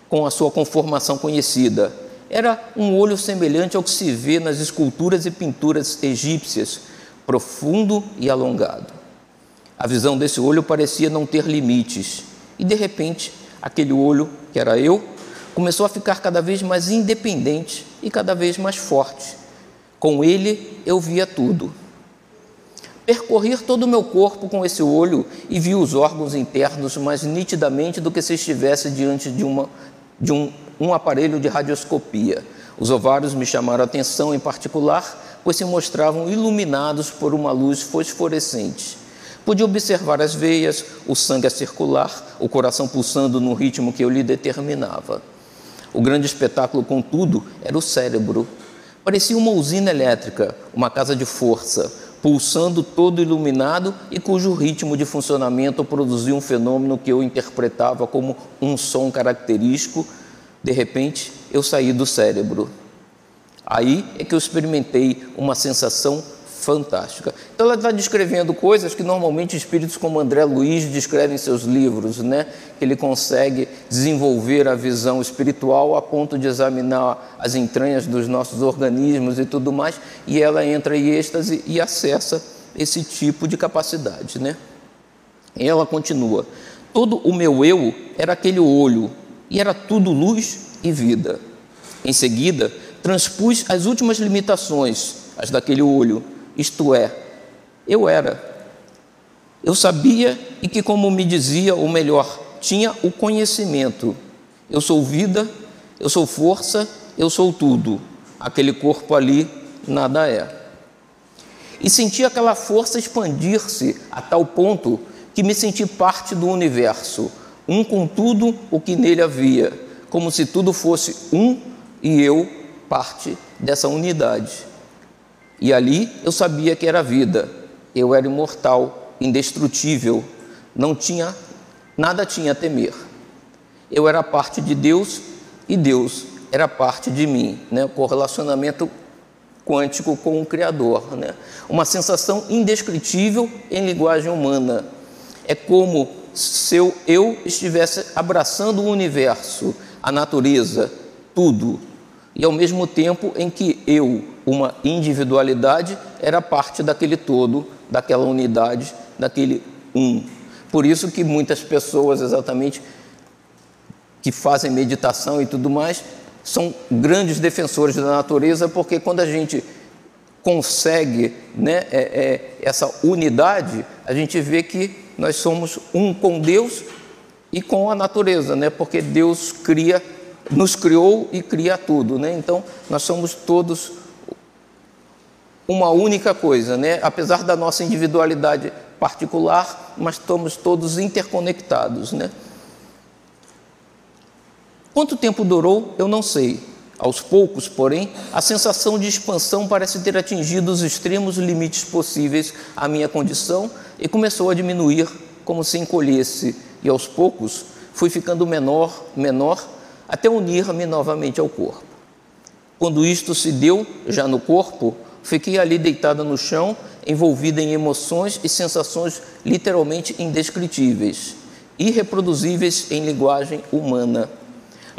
com a sua conformação conhecida. Era um olho semelhante ao que se vê nas esculturas e pinturas egípcias, profundo e alongado. A visão desse olho parecia não ter limites, e de repente, aquele olho, que era eu, começou a ficar cada vez mais independente e cada vez mais forte. Com ele, eu via tudo percorrer todo o meu corpo com esse olho e vi os órgãos internos mais nitidamente do que se estivesse diante de, uma, de um, um aparelho de radioscopia. Os ovários me chamaram a atenção em particular, pois se mostravam iluminados por uma luz fosforescente. Podia observar as veias, o sangue a circular, o coração pulsando no ritmo que eu lhe determinava. O grande espetáculo, contudo, era o cérebro. Parecia uma usina elétrica, uma casa de força, pulsando todo iluminado e cujo ritmo de funcionamento produzia um fenômeno que eu interpretava como um som característico. De repente, eu saí do cérebro. Aí é que eu experimentei uma sensação fantástica. Então ela está descrevendo coisas que normalmente espíritos como André Luiz descrevem em seus livros, né? Ele consegue desenvolver a visão espiritual a ponto de examinar as entranhas dos nossos organismos e tudo mais, e ela entra em êxtase e acessa esse tipo de capacidade, né? Ela continua: todo o meu eu era aquele olho e era tudo luz e vida. Em seguida, transpus as últimas limitações, as daquele olho, isto é, eu era. Eu sabia e que, como me dizia, ou melhor, tinha o conhecimento. Eu sou vida, eu sou força, eu sou tudo. Aquele corpo ali nada é. E senti aquela força expandir-se a tal ponto que me senti parte do universo, um com tudo o que nele havia, como se tudo fosse um e eu parte dessa unidade. E ali eu sabia que era vida. Eu era imortal, indestrutível, não tinha nada tinha a temer. Eu era parte de Deus e Deus era parte de mim, né? O correlacionamento quântico com o Criador, né? Uma sensação indescritível em linguagem humana. É como se eu estivesse abraçando o universo, a natureza, tudo, e ao mesmo tempo em que eu, uma individualidade, era parte daquele todo, daquela unidade, daquele um. Por isso que muitas pessoas exatamente que fazem meditação e tudo mais são grandes defensores da natureza, porque quando a gente consegue né, é, é, essa unidade, a gente vê que nós somos um com Deus e com a natureza, né, porque Deus cria, nos criou e cria tudo. Né, então, nós somos todos uma única coisa, né, apesar da nossa individualidade particular, mas estamos todos interconectados. Né. Quanto tempo durou, eu não sei. Aos poucos, porém, a sensação de expansão parece ter atingido os extremos limites possíveis à minha condição e começou a diminuir como se encolhesse, e aos poucos fui ficando menor, menor, até unir-me novamente ao corpo. Quando isto se deu, já no corpo, fiquei ali deitada no chão, envolvida em emoções e sensações literalmente indescritíveis, irreproduzíveis em linguagem humana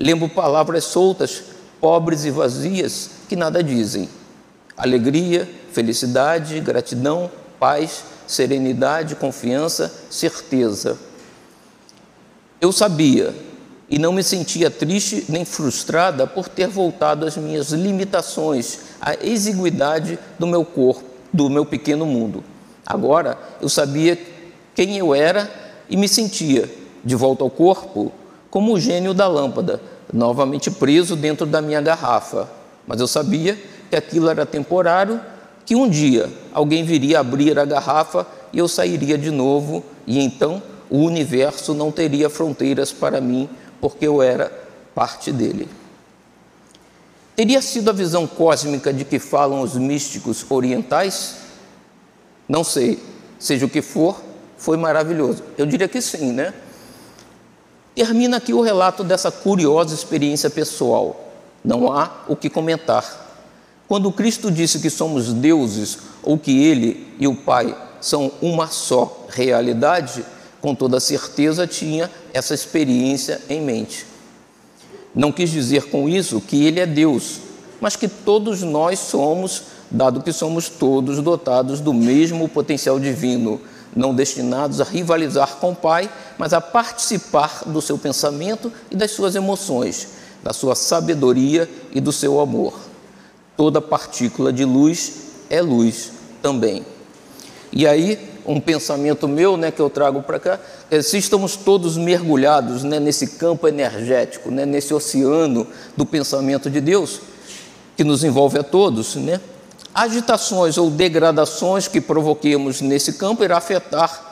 Lembro palavras soltas, pobres e vazias, que nada dizem. Alegria, felicidade, gratidão, paz, serenidade, confiança, certeza. Eu sabia e não me sentia triste nem frustrada por ter voltado às minhas limitações, à exiguidade do meu corpo, do meu pequeno mundo. Agora eu sabia quem eu era e me sentia, de volta ao corpo, como o gênio da lâmpada, novamente preso dentro da minha garrafa. Mas eu sabia que aquilo era temporário, que um dia alguém viria abrir a garrafa e eu sairia de novo, e então o universo não teria fronteiras para mim, porque eu era parte dele. Teria sido a visão cósmica de que falam os místicos orientais? Não sei, seja o que for, foi maravilhoso. Eu diria que sim, né? Termina aqui o relato dessa curiosa experiência pessoal. Não há o que comentar. Quando Cristo disse que somos deuses ou que Ele e o Pai são uma só realidade, com toda certeza tinha essa experiência em mente. Não quis dizer com isso que Ele é Deus, mas que todos nós somos, dado que somos todos dotados do mesmo potencial divino, não destinados a rivalizar com o Pai, mas a participar do seu pensamento e das suas emoções, da sua sabedoria e do seu amor. Toda partícula de luz é luz também. E aí, um pensamento meu, né, que eu trago para cá, é, se estamos todos mergulhados, né, nesse campo energético, né, nesse oceano do pensamento de Deus, que nos envolve a todos, né, agitações ou degradações que provoquemos nesse campo irá afetar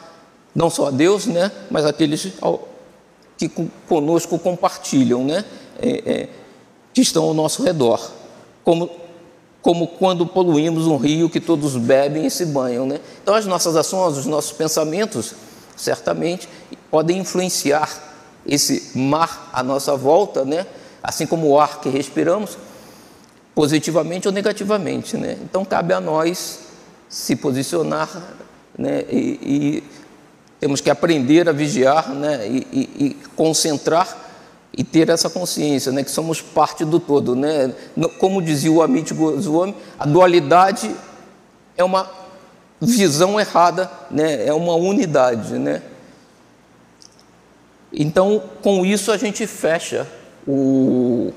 não só a Deus, né, mas aqueles que conosco compartilham, né, é, é, que estão ao nosso redor, como, como quando poluímos um rio que todos bebem e se banham. Né? Então, as nossas ações, os nossos pensamentos, certamente, podem influenciar esse mar à nossa volta, né? assim como o ar que respiramos, positivamente ou negativamente. Né? Então, cabe a nós se posicionar né? e, e temos que aprender a vigiar né? e, e, e concentrar e ter essa consciência, né, que somos parte do todo, né? Como dizia o Amit Goswami, a dualidade é uma visão errada, né? É uma unidade, né? Então, com isso a gente fecha o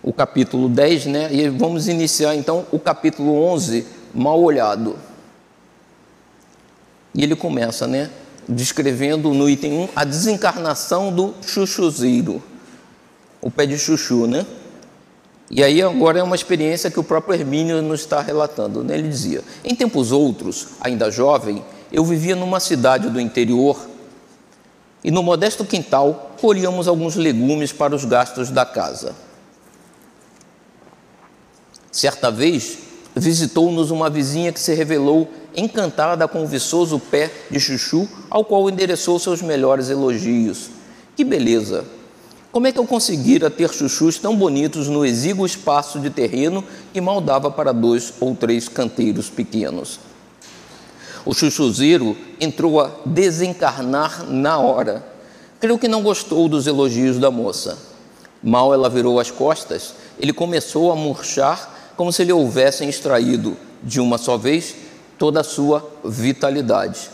o capítulo 10, né? E vamos iniciar então o capítulo 11, mal olhado. E ele começa, né? Descrevendo no item 1 a desencarnação do chuchuzeiro, o pé de chuchu, né? E aí agora é uma experiência que o próprio Hermínio nos está relatando. Né? Ele dizia: Em tempos outros, ainda jovem, eu vivia numa cidade do interior e no modesto quintal colhíamos alguns legumes para os gastos da casa. Certa vez, visitou-nos uma vizinha que se revelou encantada com o viçoso pé de chuchu, ao qual endereçou seus melhores elogios. Que beleza! Como é que eu conseguira ter chuchus tão bonitos no exíguo espaço de terreno que mal dava para dois ou três canteiros pequenos? O chuchuzeiro entrou a desencarnar na hora. Creio que não gostou dos elogios da moça. Mal ela virou as costas, ele começou a murchar como se lhe houvessem extraído, de uma só vez, toda a sua vitalidade.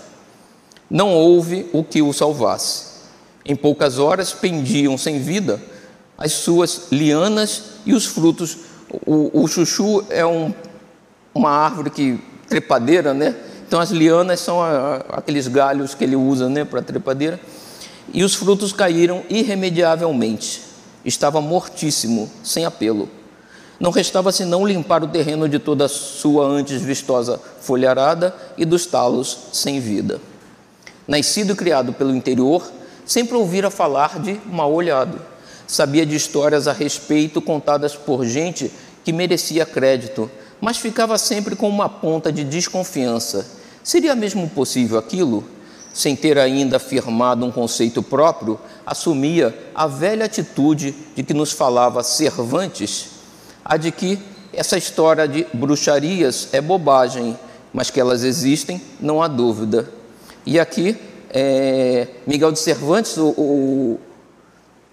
Não houve o que o salvasse. Em poucas horas pendiam sem vida as suas lianas e os frutos. O, o chuchu é um, uma árvore que trepadeira, né? Então as lianas são a, aqueles galhos que ele usa, né, para trepadeira. E os frutos caíram irremediavelmente. Estava mortíssimo, sem apelo. Não restava senão limpar o terreno de toda a sua antes vistosa folharada e dos talos sem vida. Nascido e criado pelo interior, sempre ouvira falar de mal olhado. Sabia de histórias a respeito contadas por gente que merecia crédito, mas ficava sempre com uma ponta de desconfiança. Seria mesmo possível aquilo? Sem ter ainda afirmado um conceito próprio, assumia a velha atitude de que nos falava Cervantes a de que essa história de bruxarias é bobagem, mas que elas existem, não há dúvida. E aqui, é, Miguel de Cervantes, o, o,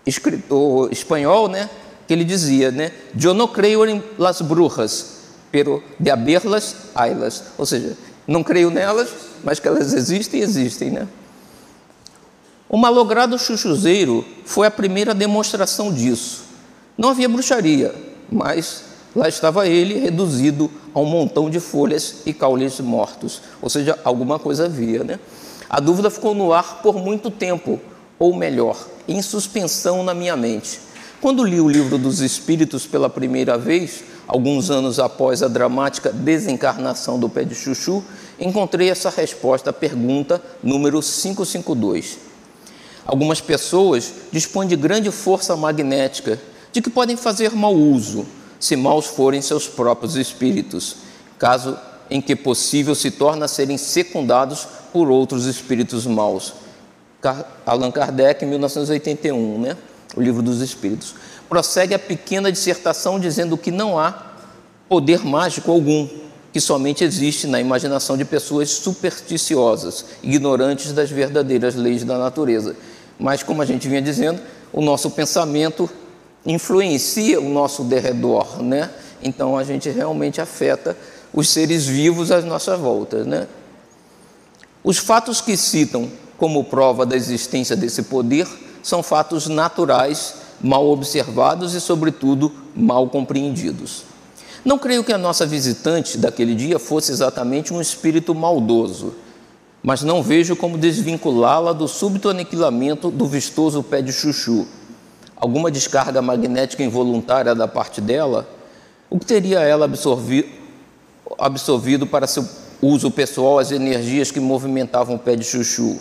escritor espanhol, né, que ele dizia, né, Eu não creio em las brujas, pero de haberlas, haylas. Ou seja, não creio nelas, mas que elas existem, existem, né? O malogrado chuchuzeiro foi a primeira demonstração disso. Não havia bruxaria, mas lá estava ele reduzido a um montão de folhas e caules mortos, ou seja, alguma coisa havia. Né? A dúvida ficou no ar por muito tempo, ou melhor, em suspensão na minha mente. Quando li o livro dos Espíritos pela primeira vez, alguns anos após a dramática desencarnação do pé de chuchu, encontrei essa resposta à pergunta número 552. Algumas pessoas dispõem de grande força magnética de que podem fazer mau uso, se maus forem seus próprios espíritos, caso em que possível se torna a serem secundados por outros espíritos maus. Allan Kardec, 1981, né? o livro dos Espíritos. Prossegue a pequena dissertação dizendo que não há poder mágico algum, que somente existe na imaginação de pessoas supersticiosas, ignorantes das verdadeiras leis da natureza. Mas, como a gente vinha dizendo, o nosso pensamento influencia o nosso derredor, né? Então a gente realmente afeta os seres vivos à nossa volta, né? Os fatos que citam como prova da existência desse poder são fatos naturais, mal observados e, sobretudo, mal compreendidos. Não creio que a nossa visitante daquele dia fosse exatamente um espírito maldoso, mas não vejo como desvinculá-la do súbito aniquilamento do vistoso pé de chuchu alguma descarga magnética involuntária da parte dela, o que teria ela absorvido, absorvido para seu uso pessoal as energias que movimentavam o pé de chuchu?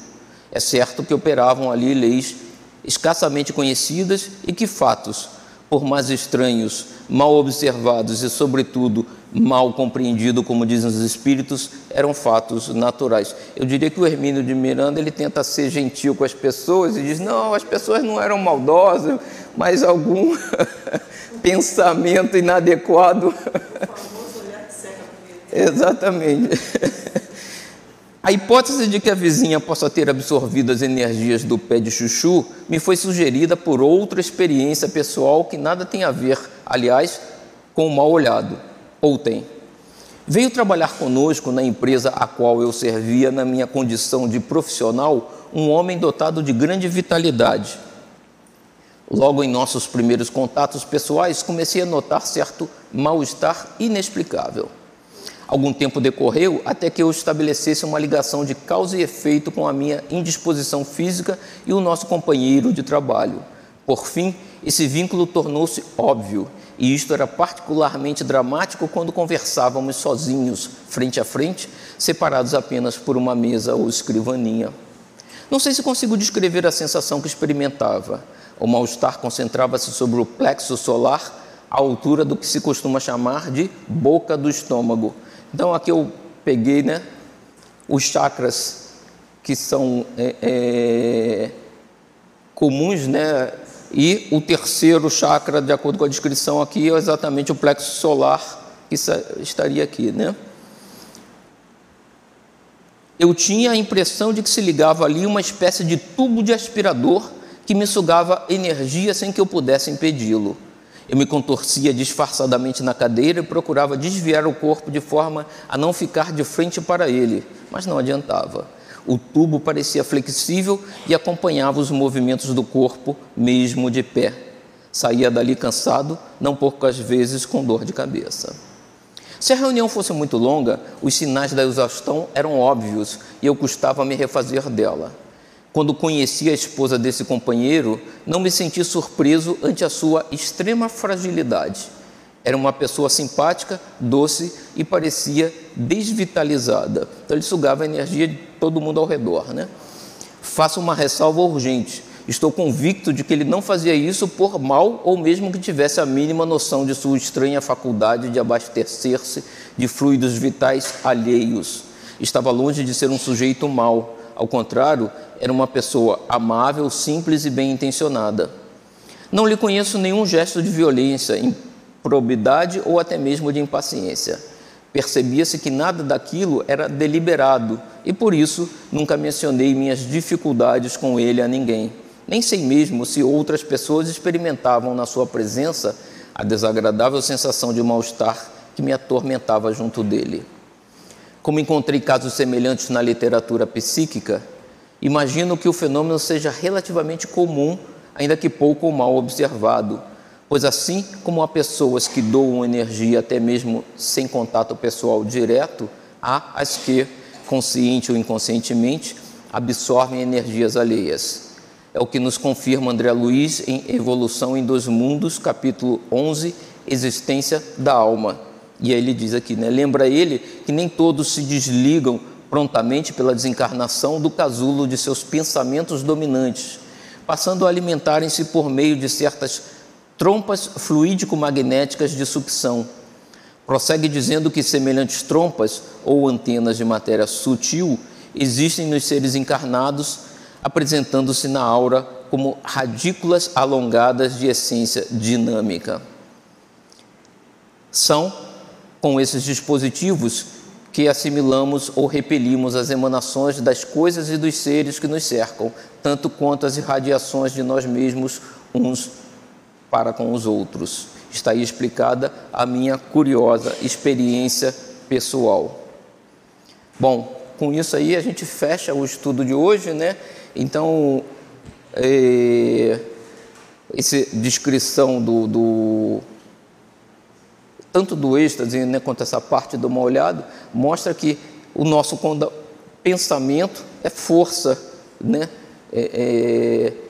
É certo que operavam ali leis escassamente conhecidas e que fatos, por mais estranhos, mal observados e, sobretudo, mal compreendidos, como dizem os espíritos, eram fatos naturais. Eu diria que o Hermínio de Miranda ele tenta ser gentil com as pessoas e diz: não, as pessoas não eram maldosas, mas algum pensamento inadequado. Exatamente. A hipótese de que a vizinha possa ter absorvido as energias do pé de chuchu me foi sugerida por outra experiência pessoal que nada tem a ver, aliás, com o mal olhado. Ou tem. Veio trabalhar conosco na empresa a qual eu servia na minha condição de profissional um homem dotado de grande vitalidade. Logo em nossos primeiros contatos pessoais, comecei a notar certo mal-estar inexplicável. Algum tempo decorreu até que eu estabelecesse uma ligação de causa e efeito com a minha indisposição física e o nosso companheiro de trabalho. Por fim, esse vínculo tornou-se óbvio, e isto era particularmente dramático quando conversávamos sozinhos, frente a frente, separados apenas por uma mesa ou escrivaninha. Não sei se consigo descrever a sensação que experimentava. O mal-estar concentrava-se sobre o plexo solar, à altura do que se costuma chamar de boca do estômago. Então aqui eu peguei né, os chakras que são é, é, comuns, né? E o terceiro chakra, de acordo com a descrição aqui, é exatamente o plexo solar que estaria aqui, né? Eu tinha a impressão de que se ligava ali uma espécie de tubo de aspirador que me sugava energia sem que eu pudesse impedi-lo. Eu me contorcia disfarçadamente na cadeira e procurava desviar o corpo de forma a não ficar de frente para ele, mas não adiantava. O tubo parecia flexível e acompanhava os movimentos do corpo, mesmo de pé. Saía dali cansado, não poucas vezes com dor de cabeça. Se a reunião fosse muito longa, os sinais da exaustão eram óbvios e eu custava me refazer dela. Quando conheci a esposa desse companheiro, não me senti surpreso ante a sua extrema fragilidade. Era uma pessoa simpática, doce e parecia desvitalizada. Então ele sugava a energia de todo mundo ao redor, né? Faço uma ressalva urgente. Estou convicto de que ele não fazia isso por mal ou mesmo que tivesse a mínima noção de sua estranha faculdade de abastecer-se de fluidos vitais alheios. Estava longe de ser um sujeito mau. Ao contrário, era uma pessoa amável, simples e bem intencionada. Não lhe conheço nenhum gesto de violência, improbidade ou até mesmo de impaciência. Percebia-se que nada daquilo era deliberado e por isso nunca mencionei minhas dificuldades com ele a ninguém. Nem sei mesmo se outras pessoas experimentavam na sua presença a desagradável sensação de mal-estar que me atormentava junto dele. Como encontrei casos semelhantes na literatura psíquica, Imagino que o fenômeno seja relativamente comum, ainda que pouco ou mal observado, pois assim como há pessoas que doam energia até mesmo sem contato pessoal direto, há as que, consciente ou inconscientemente, absorvem energias alheias. É o que nos confirma André Luiz em Evolução em Dois Mundos, capítulo 11, Existência da Alma. E aí ele diz aqui, né? Lembra ele que nem todos se desligam prontamente pela desencarnação do casulo de seus pensamentos dominantes, passando a alimentarem-se por meio de certas trompas fluídico-magnéticas de sucção. Prossegue dizendo que semelhantes trompas ou antenas de matéria sutil existem nos seres encarnados, apresentando-se na aura como radículas alongadas de essência dinâmica. São, com esses dispositivos, que assimilamos ou repelimos as emanações das coisas e dos seres que nos cercam, tanto quanto as irradiações de nós mesmos uns para com os outros. Está aí explicada a minha curiosa experiência pessoal. Bom, com isso aí a gente fecha o estudo de hoje, né? Então, é, essa descrição do, do tanto do êxtase né, quanto essa parte do mal olhado, mostra que o nosso pensamento é força, né? É, é,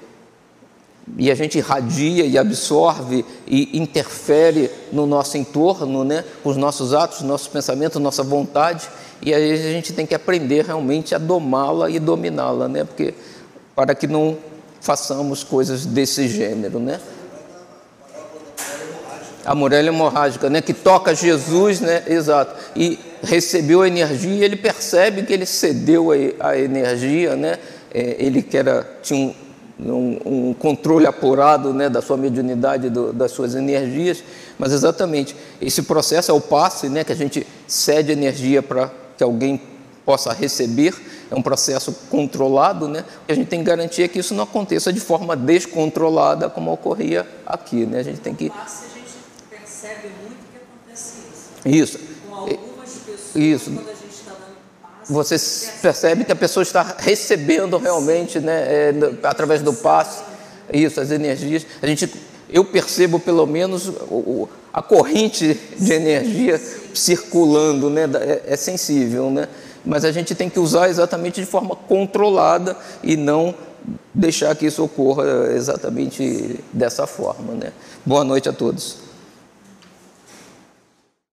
e a gente irradia e absorve e interfere no nosso entorno, né? com os nossos atos, nossos pensamentos, nossa vontade, e aí a gente tem que aprender realmente a domá-la e dominá-la, né? porque para que não façamos coisas desse gênero, né? a muralha hemorrágica, né, que toca Jesus, né, exato, e recebeu a energia, ele percebe que ele cedeu a, a energia, né, é, ele que era, tinha um, um, um, controle apurado né, da sua mediunidade, do, das suas energias, mas exatamente esse processo é o passe, né, que a gente cede energia para que alguém possa receber, é um processo controlado, né? E a gente tem que garantir que isso não aconteça de forma descontrolada, como ocorria aqui, né? A gente tem que percebe muito que acontece isso. Isso. Com algumas pessoas, isso. quando a gente passe, você percebe, que a pessoa está recebendo realmente, né, é, através do passe, isso, as energias. A gente, eu percebo pelo menos o, a corrente de energia circulando, né, é, é sensível, né? Mas a gente tem que usar exatamente de forma controlada e não deixar que isso ocorra exatamente dessa forma, né? Boa noite a todos.